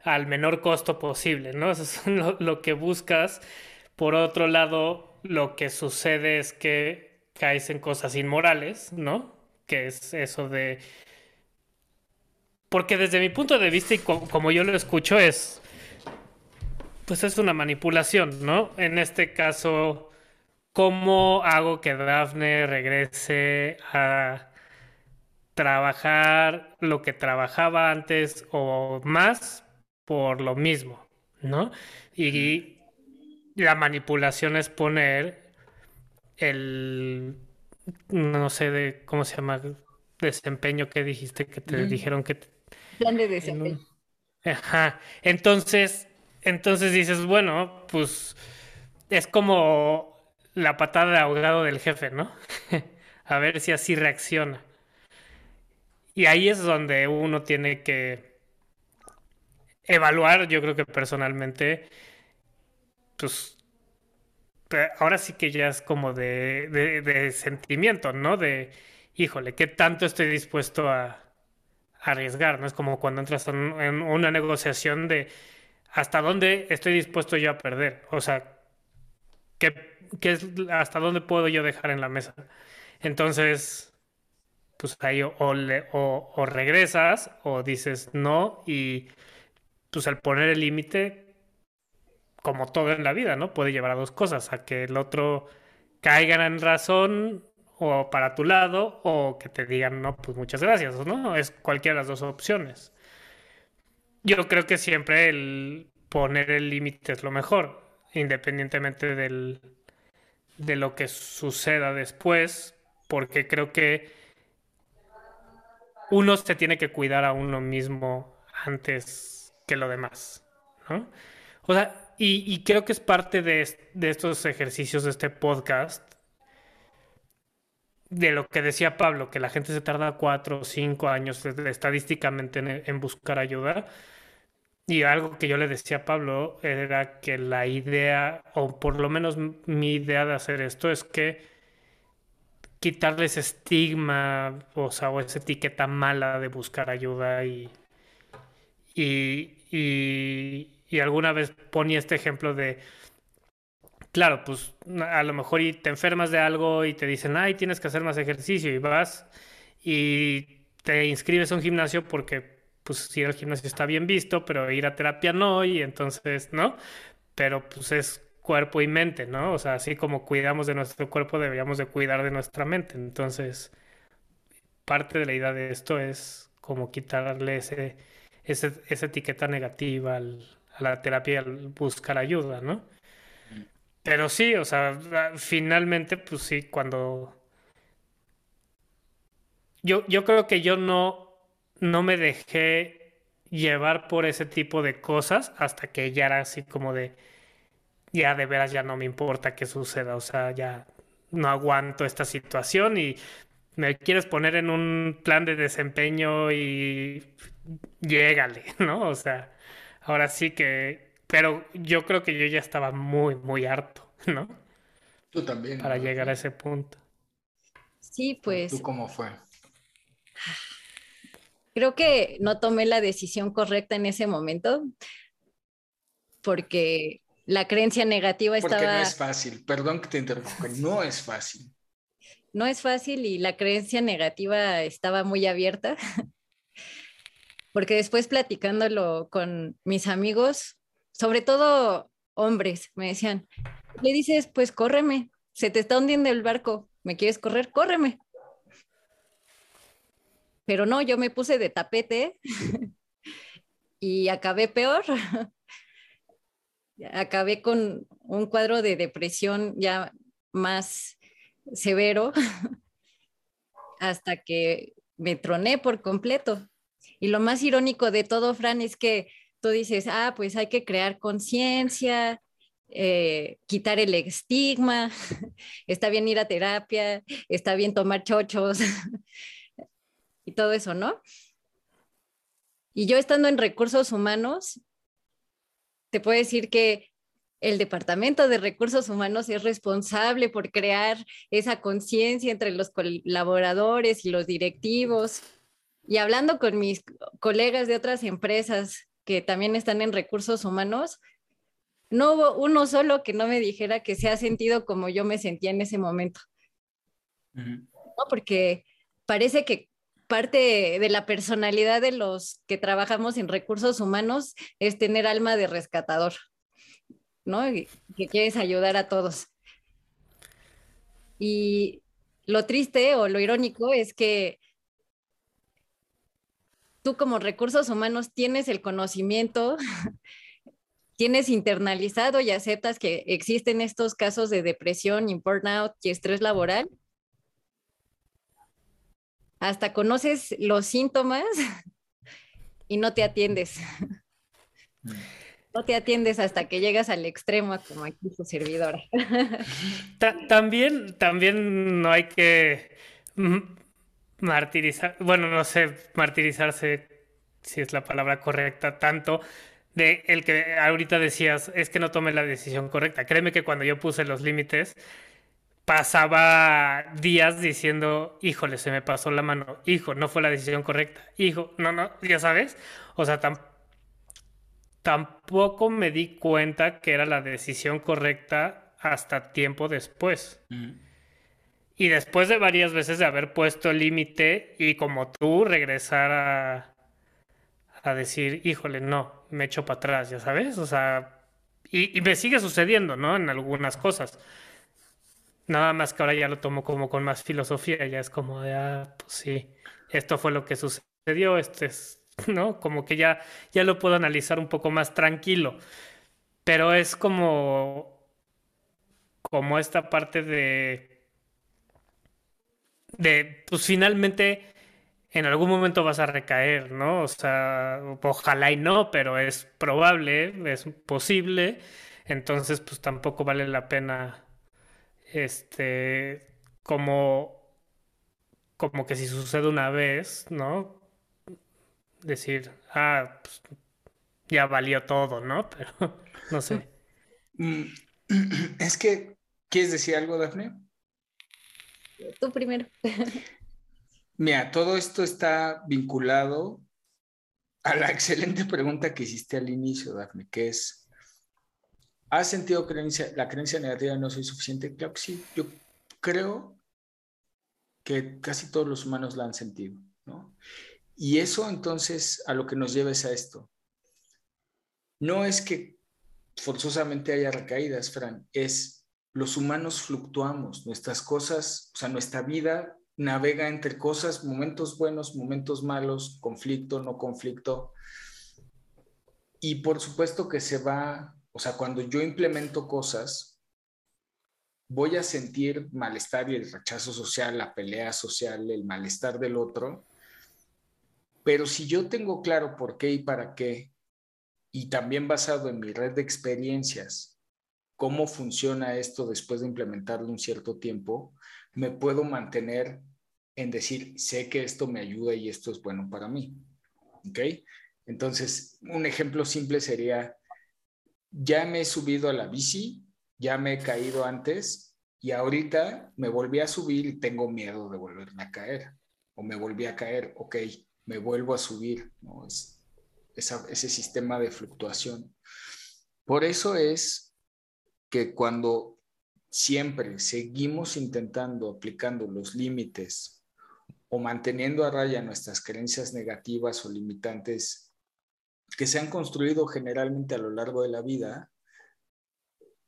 Al menor costo posible, ¿no? Eso es lo, lo que buscas. Por otro lado, lo que sucede es que caes en cosas inmorales, ¿no? Que es eso de... Porque desde mi punto de vista y como yo lo escucho es... Pues es una manipulación, ¿no? En este caso, ¿cómo hago que Daphne regrese a trabajar lo que trabajaba antes o más por lo mismo, ¿no? Y la manipulación es poner el, no sé de cómo se llama, desempeño que dijiste que te dijeron que... Plan de desempeño. Ajá. Entonces, entonces dices, bueno, pues es como la patada de ahogado del jefe, ¿no? A ver si así reacciona. Y ahí es donde uno tiene que evaluar, yo creo que personalmente, pues ahora sí que ya es como de, de, sentimiento, ¿no? De, híjole, ¿qué tanto estoy dispuesto a, arriesgar? ¿No? Es como cuando entras en, una negociación de hasta dónde estoy dispuesto yo a perder. O sea, ¿qué, qué es, hasta dónde puedo yo dejar en la mesa? Entonces, pues ahí o, o, o regresas o dices no y pues al poner el límite, como todo en la vida, ¿no? Puede llevar a dos cosas, a que el otro caiga en razón o para tu lado o que te digan, no, pues muchas gracias, ¿no? Es cualquiera de las dos opciones. Yo creo que siempre el poner el límite es lo mejor, independientemente del, de lo que suceda después, porque creo que uno se tiene que cuidar a uno mismo antes que lo demás, ¿no? O sea, y, creo que es parte de, estos ejercicios de este podcast, de lo que decía Pablo, que la gente se tarda cuatro o cinco años estadísticamente en, buscar ayuda. Y algo que yo le decía a Pablo era que la idea, o por lo menos mi idea de hacer esto, es que quitarle ese estigma, o esa etiqueta mala de buscar ayuda y, y, y, alguna vez ponía este ejemplo de, claro, pues a lo mejor y te enfermas de algo y te dicen, ay, tienes que hacer más ejercicio y vas y te inscribes a un gimnasio porque pues ir al gimnasio está bien visto, pero ir a terapia no, y entonces, ¿no? Pero pues es cuerpo y mente, ¿no? O sea, así como cuidamos de nuestro cuerpo, deberíamos de cuidar de nuestra mente. Entonces, parte de la idea de esto es como quitarle ese esa etiqueta negativa a la terapia al buscar ayuda, ¿no? Pero sí, o sea, finalmente, pues sí, cuando... Yo, yo creo que yo no, no me dejé llevar por ese tipo de cosas hasta que ya era así como de, ya de veras ya no me importa qué suceda, o sea, ya no aguanto esta situación y me quieres poner en un plan de desempeño y llégale, ¿no? O sea, ahora sí que, pero yo creo que yo ya estaba muy, muy harto, ¿no? Tú también. Para llegar a ese punto. Sí, pues. ¿Tú cómo fue? Creo que no tomé la decisión correcta en ese momento porque la creencia negativa estaba... Porque no es fácil, perdón que te interrumpa, no es fácil. No es fácil y la creencia negativa estaba muy abierta porque después platicándolo con mis amigos, sobre todo hombres, me decían, le dices, pues córreme, se te está hundiendo el barco, ¿me quieres correr? Córreme. Pero no, yo me puse de tapete y acabé peor. acabé con un cuadro de depresión ya más severo hasta que me troné por completo. Y lo más irónico de todo, Fran, es que tú dices, ah, pues hay que crear conciencia, eh, quitar el estigma, está bien ir a terapia, está bien tomar chochos y todo eso, ¿no? Y yo estando en recursos humanos, te puedo decir que el Departamento de Recursos Humanos es responsable por crear esa conciencia entre los colaboradores y los directivos y hablando con mis colegas de otras empresas que también están en recursos humanos, no hubo uno solo que no me dijera que se ha sentido como yo me sentía en ese momento. Porque parece que parte de la personalidad de los que trabajamos en recursos humanos es tener alma de rescatador, ¿no? Y que quieres ayudar a todos. Y lo triste o lo irónico es que tú como recursos humanos tienes el conocimiento, tienes internalizado y aceptas que existen estos casos de depresión y burnout y estrés laboral, hasta conoces los síntomas y no te atiendes. Mm. No te atiendes hasta que llegas al extremo, como aquí su servidora. también, también no hay que martirizar, bueno, no sé, martirizarse si es la palabra correcta, tanto de el que ahorita decías, es que no tome la decisión correcta. Créeme que cuando yo puse los límites, pasaba días diciendo, híjole, se me pasó la mano, hijo, no fue la decisión correcta, hijo, no, no, ya sabes, o sea, tampoco me di cuenta que era la decisión correcta hasta tiempo después. Y después de varias veces de haber puesto límite y como tú regresar a, a decir, híjole, no, me echo para atrás, ya sabes, o sea, y, y me sigue sucediendo, ¿no? En algunas cosas. Nada más que ahora ya lo tomo como con más filosofía, ya es como de, ah, pues sí, esto fue lo que sucedió, este es, ¿no? Como que ya, ya lo puedo analizar un poco más tranquilo. Pero es como, como esta parte de, de, pues finalmente en algún momento vas a recaer, ¿no? O sea, ojalá y no, pero es probable, es posible. Entonces, pues tampoco vale la pena este, como, como que si sucede una vez, ¿no? Decir, ah, pues, ya valió todo, ¿no? Pero no sé. Mm, es que, ¿quieres decir algo, Daphne? Tú primero. Mira, todo esto está vinculado a la excelente pregunta que hiciste al inicio, Daphne, que es, ¿Has sentido creencia, la creencia negativa no soy suficiente? Claro que sí. Yo creo que casi todos los humanos la han sentido, ¿no? Y eso entonces a lo que nos lleva es a esto. No es que forzosamente haya recaídas, Fran, es los humanos fluctuamos, nuestras cosas, o sea, nuestra vida navega entre cosas, momentos buenos, momentos malos, conflicto, no conflicto. Y por supuesto que se va o sea, cuando yo implemento cosas, voy a sentir malestar y el rechazo social, la pelea social, el malestar del otro. Pero si yo tengo claro por qué y para qué, y también basado en mi red de experiencias, cómo funciona esto después de implementarlo un cierto tiempo, me puedo mantener en decir, sé que esto me ayuda y esto es bueno para mí. ¿Ok? Entonces, un ejemplo simple sería, ya me he subido a la bici, ya me he caído antes y ahorita me volví a subir y tengo miedo de volverme a caer. O me volví a caer, ok, me vuelvo a subir, ese sistema de fluctuación. Por eso es que cuando siempre seguimos intentando, aplicando los límites o manteniendo a raya nuestras creencias negativas o limitantes que se han construido generalmente a lo largo de la vida,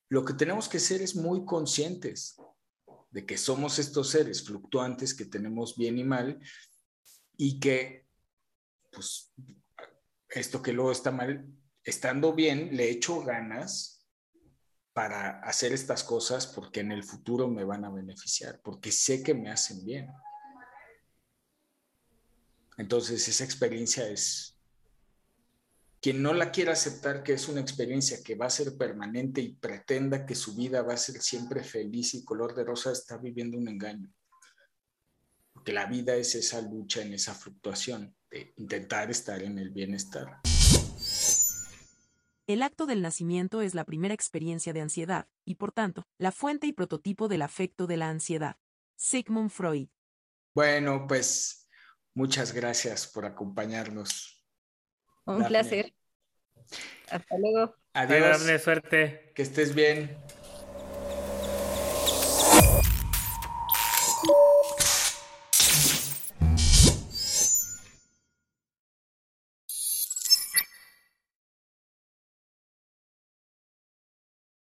lo que tenemos que ser es muy conscientes de que somos estos seres fluctuantes que tenemos bien y mal y que, pues, esto que luego está mal, estando bien, le echo ganas para hacer estas cosas porque en el futuro me van a beneficiar, porque sé que me hacen bien. Entonces, esa experiencia es, quien no la quiera aceptar que es una experiencia que va a ser permanente y pretenda que su vida va a ser siempre feliz y color de rosa, está viviendo un engaño. Porque la vida es esa lucha en esa fluctuación de intentar estar en el bienestar. El acto del nacimiento es la primera experiencia de ansiedad, y por tanto, la fuente y prototipo del afecto de la ansiedad. Sigmund Freud. Bueno, pues muchas gracias por acompañarnos. Un placer. Hasta luego. Adiós. suerte. Que estés bien.